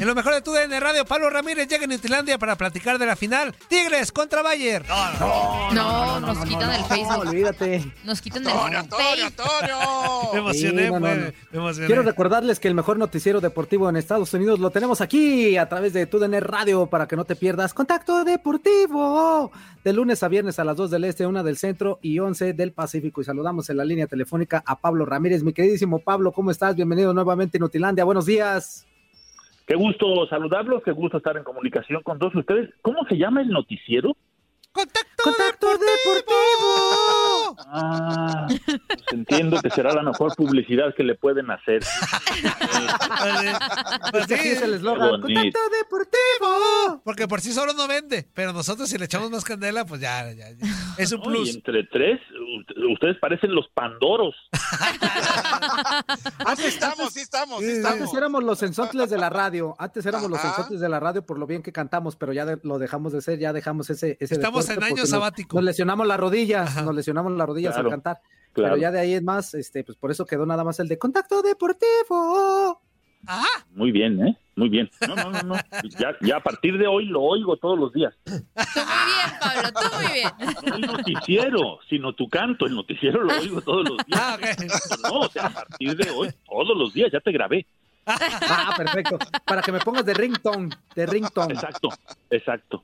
En lo mejor de tu DN Radio, Pablo Ramírez llega en Nutilandia para platicar de la final. Tigres contra Bayer. No, no, nos quitan el Facebook. olvídate. Nos quitan el Antonio, Antonio, Antonio. Me emocioné, Sí, no, no, pues, no. me emocioné. Quiero recordarles que el mejor noticiero deportivo en Estados Unidos lo tenemos aquí a través de TUDN Radio para que no te pierdas Contacto Deportivo de lunes a viernes a las 2 del Este, 1 del Centro y 11 del Pacífico. Y saludamos en la línea telefónica a Pablo Ramírez. Mi queridísimo Pablo, ¿cómo estás? Bienvenido nuevamente a Nutilandia. Buenos días. Qué gusto saludarlos, qué gusto estar en comunicación con todos ustedes. ¿Cómo se llama el noticiero? Contacto, Contacto Deportivo. Ah, pues entiendo que será la mejor publicidad que le pueden hacer. Pues Es que así sí, es el eslogan. Contacto Deportivo. Porque por sí solo no vende, pero nosotros si le echamos más candela, pues ya, ya, ya. es un ¿no? Y plus. entre tres, ustedes parecen los pandoros. Así estamos, sí estamos, sí Antes éramos los sensotles de la radio, antes éramos los Ajá. sensotles de la radio por lo bien que cantamos, pero ya de- lo dejamos de ser, ya dejamos ese, ese Estamos en año porque nos- sabático. Nos, lesionamos las rodillas, Ajá. nos lesionamos las rodillas Claro, al cantar, Claro. pero ya de ahí es más, este, pues por eso quedó nada más el de contacto deportivo. Ajá. Muy bien, ¿eh? Muy bien. No, no, no, no. Ya, ya a partir de hoy lo oigo todos los días. Tú muy bien, Pablo, tú muy bien. No el noticiero, sino tu canto. El noticiero lo oigo todos los días. Ah. No, o sea, a partir de hoy, todos los días, ya te grabé. Ah, perfecto, para que me pongas de ringtone, de ringtone. Exacto, exacto.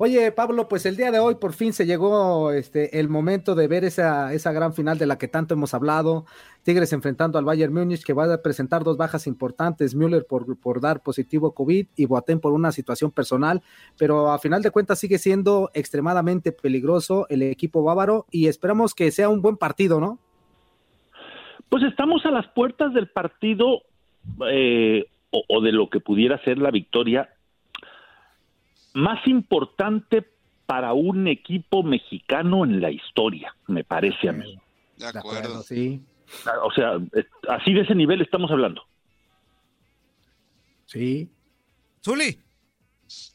Oye, Pablo, pues el día de hoy por fin se llegó este, el momento de ver esa, esa gran final de la que tanto hemos hablado. Tigres enfrentando al Bayern Múnich, que va a presentar dos bajas importantes, Müller por, por dar positivo COVID y Boateng por una situación personal, pero a final de cuentas sigue siendo extremadamente peligroso el equipo bávaro y esperamos que sea un buen partido, ¿no? Pues estamos a las puertas del partido eh, o, o de lo que pudiera ser la victoria más importante para un equipo mexicano en la historia, me parece a mí. De acuerdo. sí. O sea, eh, así de ese nivel estamos hablando. Sí. Zuli.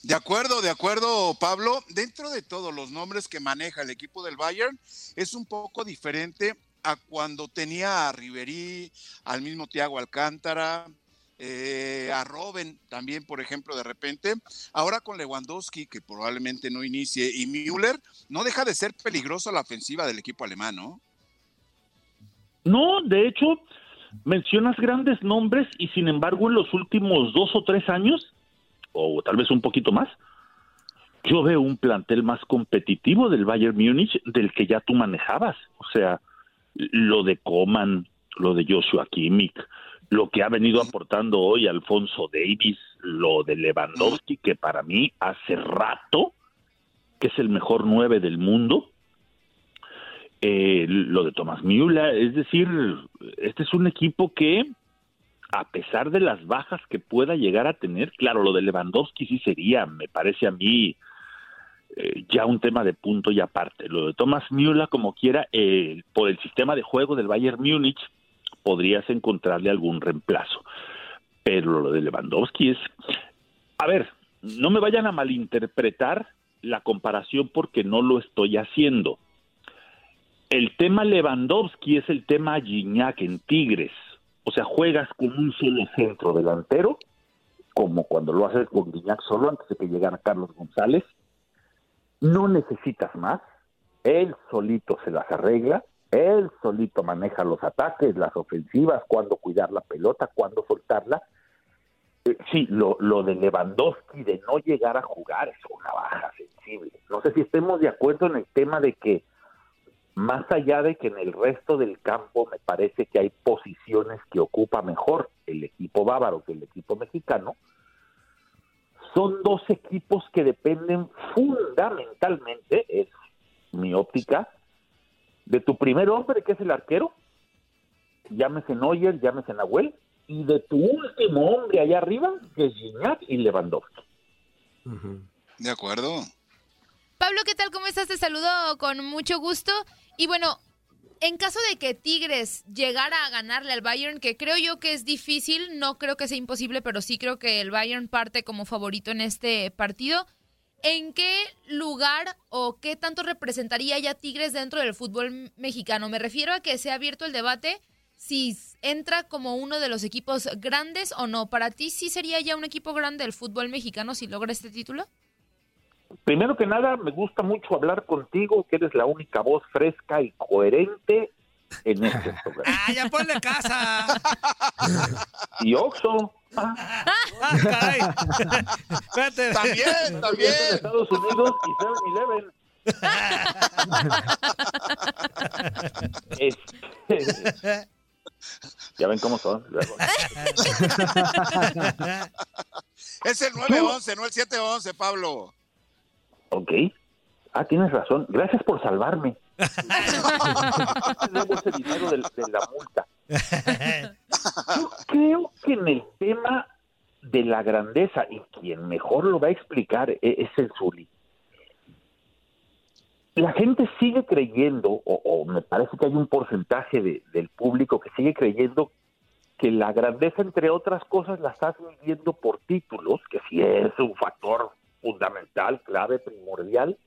De acuerdo, de acuerdo, Pablo. Dentro de todos los nombres que maneja el equipo del Bayern, es un poco diferente a cuando tenía a Riverí, al mismo Thiago Alcántara, eh, a Robben también, por ejemplo, de repente. Ahora con Lewandowski, que probablemente no inicie, y Müller, no deja de ser peligrosa la ofensiva del equipo alemán, ¿no? No, de hecho, mencionas grandes nombres y sin embargo en los últimos dos o tres años, o tal vez un poquito más, yo veo un plantel más competitivo del Bayern Múnich del que ya tú manejabas. O sea, lo de Coman, lo de Joshua Kimmich, lo que ha venido aportando hoy Alfonso Davis, lo de Lewandowski, que para mí hace rato que es el mejor nueve del mundo, eh, lo de Thomas Müller, es decir, este es un equipo que, a pesar de las bajas que pueda llegar a tener, claro, lo de Lewandowski sí sería, me parece a mí, eh, ya un tema de punto y aparte. Lo de Thomas Müller, como quiera, eh, por el sistema de juego del Bayern Múnich, podrías encontrarle algún reemplazo. Pero lo de Lewandowski es... A ver, no me vayan a malinterpretar la comparación porque no lo estoy haciendo. El tema Lewandowski es el tema Gignac en Tigres. O sea, juegas con un solo centro delantero, como cuando lo haces con Gignac solo antes de que llegara Carlos González. No necesitas más. Él solito se las arregla. Él solito maneja los ataques, las ofensivas, cuándo cuidar la pelota, cuándo soltarla. Eh, sí, lo, lo de Lewandowski de no llegar a jugar es una baja sensible. No sé si estemos de acuerdo en el tema de que más allá de que en el resto del campo me parece que hay posiciones que ocupa mejor el equipo bávaro que el equipo mexicano, son dos equipos que dependen fundamentalmente, es mi óptica, de tu primer hombre, que es el arquero, llámese Neuer, llámese Nahuel, y de tu último hombre allá arriba, que es Gignac y Lewandowski. De acuerdo. Pablo, ¿qué tal? ¿Cómo estás? Te saludo con mucho gusto. Y bueno, en caso de que Tigres llegara a ganarle al Bayern, que creo yo que es difícil, no creo que sea imposible, pero sí creo que el Bayern parte como favorito en este partido. ¿En qué lugar o qué tanto representaría ya Tigres dentro del fútbol mexicano? Me refiero a que se ha abierto el debate si entra como uno de los equipos grandes o no. ¿Para ti sí sería ya un equipo grande el fútbol mexicano si logra este título? Primero que nada, me gusta mucho hablar contigo, que eres la única voz fresca y coherente en este programa. ¡Ah, ya ponle casa! Y Oxo, ¡Ah, caray! Espérate. También, también. en Estados Unidos y 7-Eleven. Este, ya ven cómo son. Es el 911, no el 711, Pablo. Ok. Ah, tienes razón. Gracias por salvarme. Debo ese dinero del- de, la multa. Yo creo que en el tema de la grandeza, y quien mejor lo va a explicar e- es el Zuli. La gente sigue creyendo, o, o me parece que hay un porcentaje de- del público que sigue creyendo que la grandeza, entre otras cosas, la estás midiendo por títulos, que sí es un factor fundamental, clave, primordial,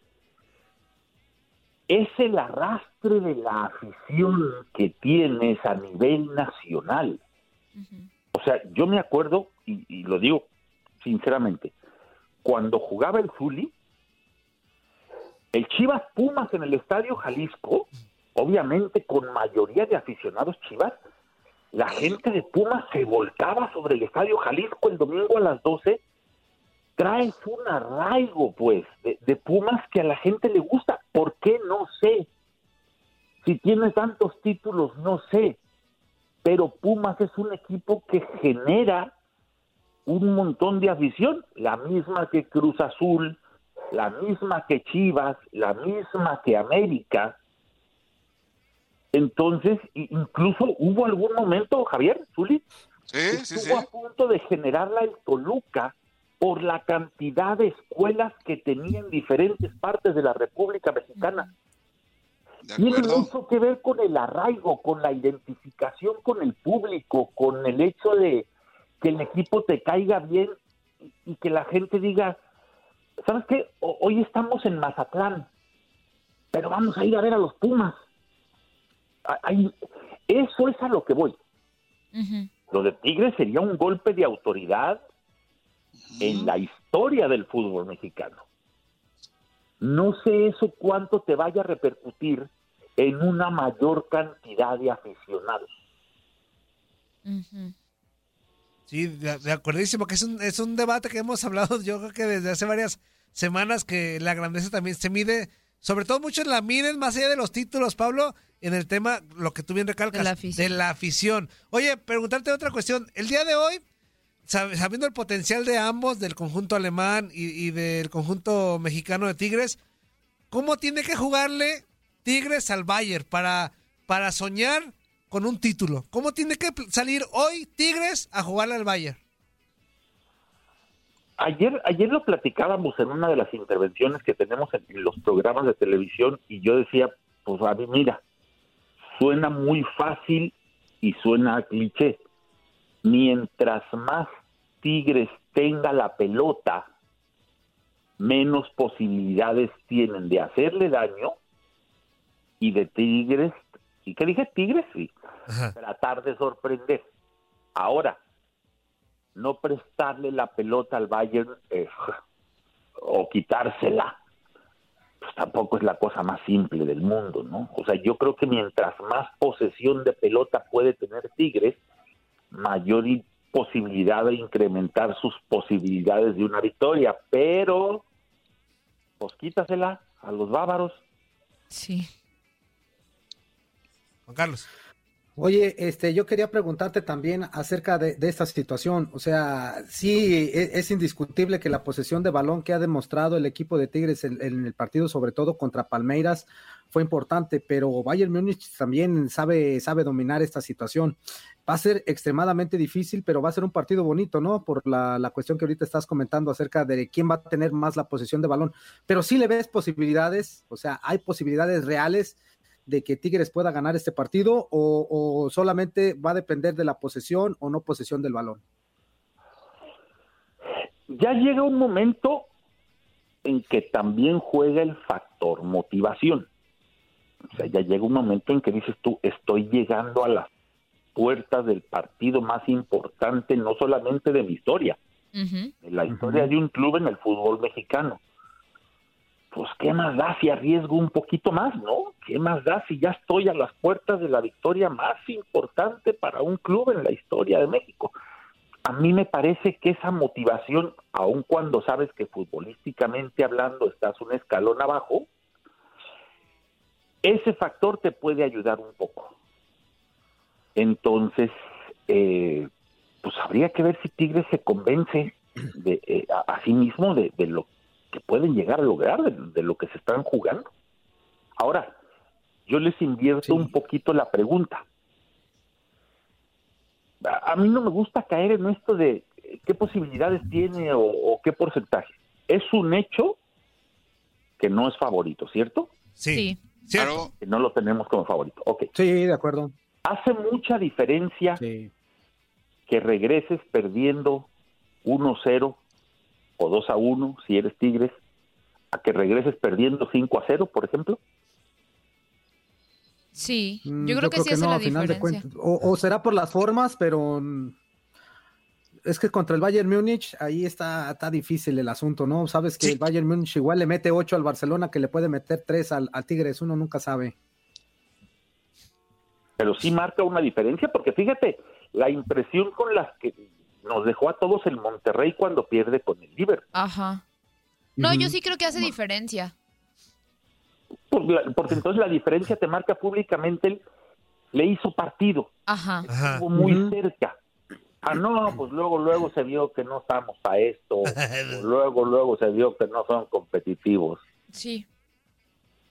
es el arrastre de la afición que tienes a nivel nacional. O sea, yo me acuerdo, y, y lo digo sinceramente, cuando jugaba el Zuli, el Chivas Pumas en el Estadio Jalisco, obviamente con mayoría de aficionados Chivas, la gente de Pumas se volcaba sobre el Estadio Jalisco el domingo a las 12 traes un arraigo, pues, de, de Pumas que a la gente le gusta. ¿Por qué? No sé. Si tiene tantos títulos, no sé. Pero Pumas es un equipo que genera un montón de afición, la misma que Cruz Azul, la misma que Chivas, la misma que América. Entonces, incluso hubo algún momento, Javier, Zuli, Sí, sí, sí. estuvo a punto de generarla el Toluca por la cantidad de escuelas que tenía en diferentes partes de la República Mexicana. Tiene mucho que ver con el arraigo, con la identificación con el público, con el hecho de que el equipo te caiga bien y, que la gente diga, ¿sabes qué? O- hoy estamos en Mazatlán, pero vamos a ir a ver a los Pumas. Ahí- eso es a lo que voy. Lo de Tigres sería un golpe de autoridad en la historia del fútbol mexicano. No sé eso cuánto te vaya a repercutir en una mayor cantidad de aficionados. Sí, de, de acuerdísimo, que es un, es un debate que hemos hablado yo creo que desde hace varias semanas que la grandeza también se mide, sobre todo muchos la miden más allá de los títulos, Pablo, en el tema, lo que tú bien recalcas, De la afición. de la afición. Oye, preguntarte otra cuestión. El día de hoy, sabiendo el potencial de ambos, del conjunto alemán y, del conjunto mexicano de Tigres, ¿cómo tiene que jugarle Tigres al Bayern para, para soñar con un título? ¿Cómo tiene que salir hoy Tigres a jugarle al Bayern? Ayer, ayer lo platicábamos en una de las intervenciones que tenemos en, los programas de televisión y yo decía, pues a mí mira, suena muy fácil y suena cliché. Mientras más Tigres tenga la pelota, menos posibilidades tienen de hacerle daño y de Tigres, ¿y qué dije? Tigres, sí, tratar de sorprender. Ahora, no prestarle la pelota al Bayern eh, o quitársela, pues tampoco es la cosa más simple del mundo, ¿no? O sea, yo creo que mientras más posesión de pelota puede tener Tigres, mayor posibilidad de incrementar sus posibilidades de una victoria, pero pues quítasela a los bávaros. Sí. Juan Carlos. Oye, este, yo quería preguntarte también acerca de, esta situación. O sea, sí, e- es, indiscutible que la posesión de balón que ha demostrado el equipo de Tigres en, en el partido, sobre todo contra Palmeiras, fue importante, pero Bayern Múnich también sabe, sabe dominar esta situación. Va a ser extremadamente difícil, pero va a ser un partido bonito, ¿no? Por la, la cuestión que ahorita estás comentando acerca de quién va a tener más la posesión de balón. Pero sí le ves posibilidades, o sea, hay posibilidades reales de que Tigres pueda ganar este partido o, o solamente va a depender de la posesión o no posesión del balón. Ya llega un momento en que también juega el factor motivación. O sea, ya llega un momento en que dices tú, estoy llegando a las puertas del partido más importante, no solamente de mi historia, de la historia de un club en el fútbol mexicano. Pues, ¿qué más da si arriesgo un poquito más, no? ¿Qué más da si ya estoy a las puertas de la victoria más importante para un club en la historia de México? A mí me parece que esa motivación, aun cuando sabes que futbolísticamente hablando estás un escalón abajo, ese factor te puede ayudar un poco. Entonces, eh, pues habría que ver si Tigres se convence de, eh, a, sí mismo de, lo que pueden llegar a lograr, de lo que se están jugando. Ahora, yo les invierto Sí. un poquito la pregunta. A, a mí no me gusta caer en esto de eh, qué posibilidades tiene o, o qué porcentaje. Es un hecho que no es favorito, ¿cierto? Sí. Sí. Cierto. Claro, Que no lo tenemos como favorito. Ok. Sí, de acuerdo. Hace mucha diferencia Sí. que regreses perdiendo 1-0 o 2 a 1 si eres Tigres, a que regreses perdiendo 5 a 0, por ejemplo. Sí, Mm, yo creo que sí hace no, la final de diferencia. cuentas. O, o será por las formas, pero mm, es que contra el Bayern Múnich ahí está, está difícil el asunto, ¿no? Sabes que Sí. el Bayern Múnich igual le mete 8 al Barcelona que le puede meter 3 al, al Tigres, uno nunca sabe. Pero sí marca una diferencia, porque fíjate, la impresión con las que nos dejó a todos el Monterrey cuando pierde con el Liverpool. Ajá. No, yo Ujú. sí creo que hace diferencia. Por la- Porque entonces la diferencia te marca públicamente le hizo partido, Ajá. Ajá. estuvo muy cerca. Ah, no, pues luego, luego se vio que no estamos para esto. luego, luego se vio que no son competitivos. Sí.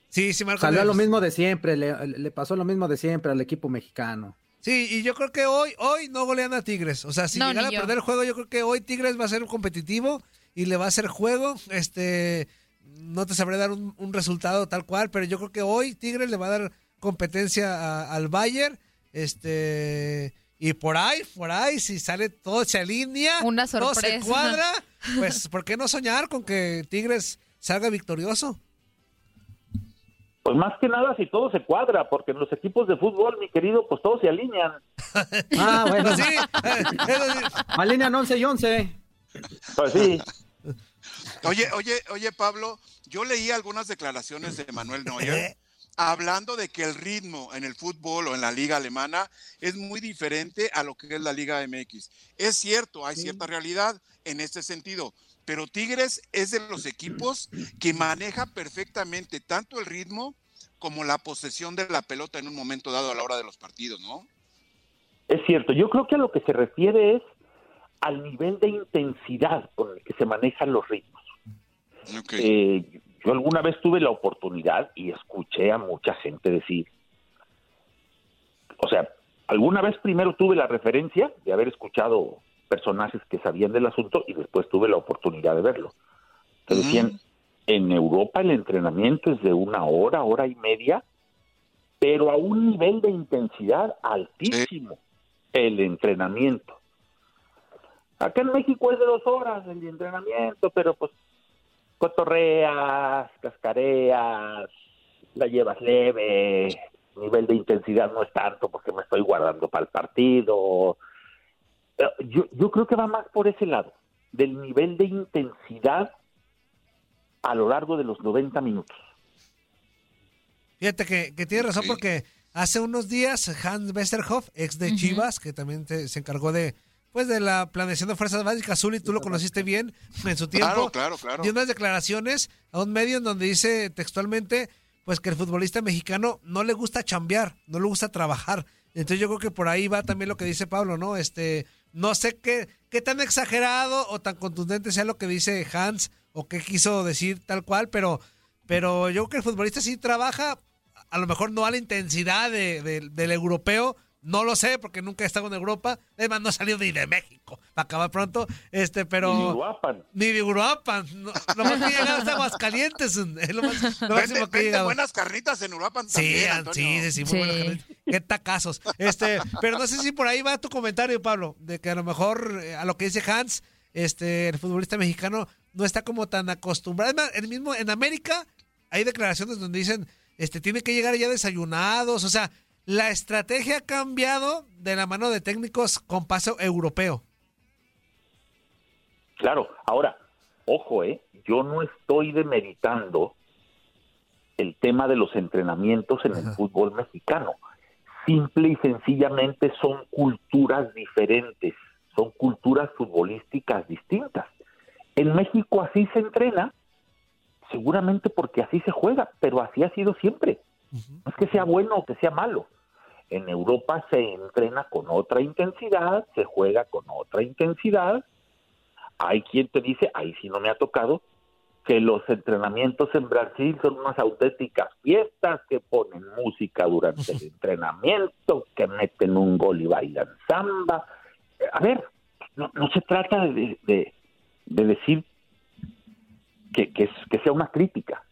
Sí, sí, Marco. Salió lo mismo de siempre, le, le pasó lo mismo de siempre al equipo mexicano. Sí, y yo creo que hoy, hoy no golean a Tigres. O sea, si No, llegara a perder el juego, yo creo que hoy Tigres va a ser competitivo y le va a hacer juego. Este, no te sabré dar un, un resultado tal cual, pero yo creo que hoy Tigres le va a dar competencia a- al Bayern. Este, y por ahí, por ahí, si sale todo se alinea, Una todo se sorpresa. cuadra, pues, ¿por qué no soñar con que Tigres salga victorioso? Pues más que nada si todo se cuadra, porque en los equipos de fútbol, mi querido, pues todos se alinean. Ah, bueno, Pues sí, eh, alinean 11 y 11. Pues sí, Oye, oye, oye, Pablo, yo leí algunas declaraciones de Manuel Neuer hablando de que el ritmo en el fútbol o en la liga alemana es muy diferente a lo que es la liga MX. Es cierto, hay cierta realidad en este sentido, pero Tigres es de los equipos que maneja perfectamente tanto el ritmo como la posesión de la pelota en un momento dado a la hora de los partidos, ¿no? es cierto. Yo creo que a lo que se refiere es al nivel de intensidad con el que se manejan los ritmos. Eh, yo alguna vez tuve la oportunidad y escuché a mucha gente decir, o sea, alguna vez primero tuve la referencia de haber escuchado personajes que sabían del asunto y después tuve la oportunidad de verlo. Ujú. decían, en Europa el entrenamiento es de una hora, hora y media, pero a un nivel de intensidad altísimo el entrenamiento. Acá en México es de dos horas el entrenamiento, pero pues cotorreas, cascareas, la llevas leve, nivel de intensidad no es tanto porque me estoy guardando para el partido. Yo, yo creo que va más por ese lado, del nivel de intensidad a lo largo de los 90 minutos. Fíjate que, que tiene razón porque hace unos días Hans Westerhoff, ex de. Chivas, que también te- se encargó de pues de la planeación de fuerzas básicas azul y tú lo conociste bien en su tiempo. Claro, claro, claro. dio unas declaraciones a un medio en donde dice textualmente pues que el futbolista mexicano no le gusta chambear, no le gusta trabajar. Entonces yo creo que por ahí va también lo que dice Pablo, ¿no? Este, no sé qué, qué tan exagerado o tan contundente sea lo que dice Hans o qué quiso decir tal cual, pero, pero yo creo que el futbolista sí trabaja a lo mejor no a la intensidad de- de- del europeo, no lo sé porque nunca he estado en Europa, además no he salido ni de México, para acabar pronto, este, pero... Y Uruapan. Ni de Uruapan, no, lo más que he llegado hasta Aguascalientes, es lo, más, lo Vende, que he llegado. buenas carnitas en Uruapan Sí, también, ah, Antonio. sí, sí, sí, muy Sí. buenas carnitas. Qué tacazos. Este, pero no sé si por ahí va tu comentario, Pablo, de que a lo mejor eh, a lo que dice Hans, este, el futbolista mexicano no está como tan acostumbrado. Además, el mismo en América hay declaraciones donde dicen, este, tiene que llegar ya desayunados, o sea, la estrategia ha cambiado de la mano de técnicos con paso europeo. Claro, ahora, ojo, ¿eh? Yo no estoy demeritando el tema de los entrenamientos en el fútbol mexicano. Simple y sencillamente son culturas diferentes, son culturas futbolísticas distintas. En México así se entrena, seguramente porque así se juega, pero así ha sido siempre. No es que sea bueno o que sea malo. En Europa se entrena con otra intensidad, se juega con otra intensidad, hay quien te dice, ahí sí no me ha tocado, que los entrenamientos en Brasil son unas auténticas fiestas, que ponen música durante el entrenamiento, que meten un gol y bailan samba. A ver, no, no se trata de, de- de decir que, que, es- que sea una crítica.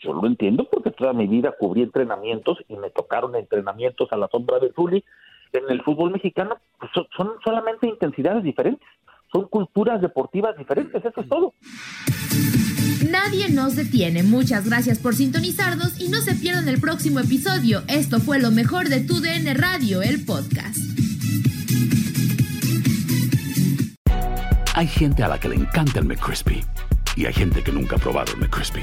Yo lo entiendo porque toda mi vida cubrí entrenamientos y me tocaron entrenamientos a la sombra del Zuli. En el fútbol mexicano pues, son- son solamente intensidades diferentes son culturas deportivas diferentes, eso es todo. Nadie nos detiene. Muchas gracias por sintonizarnos y no se pierdan el próximo episodio. Esto fue lo mejor de tu DN Radio, el podcast. Hay gente a la que le encanta el McCrispy y hay gente que nunca ha probado el McCrispy.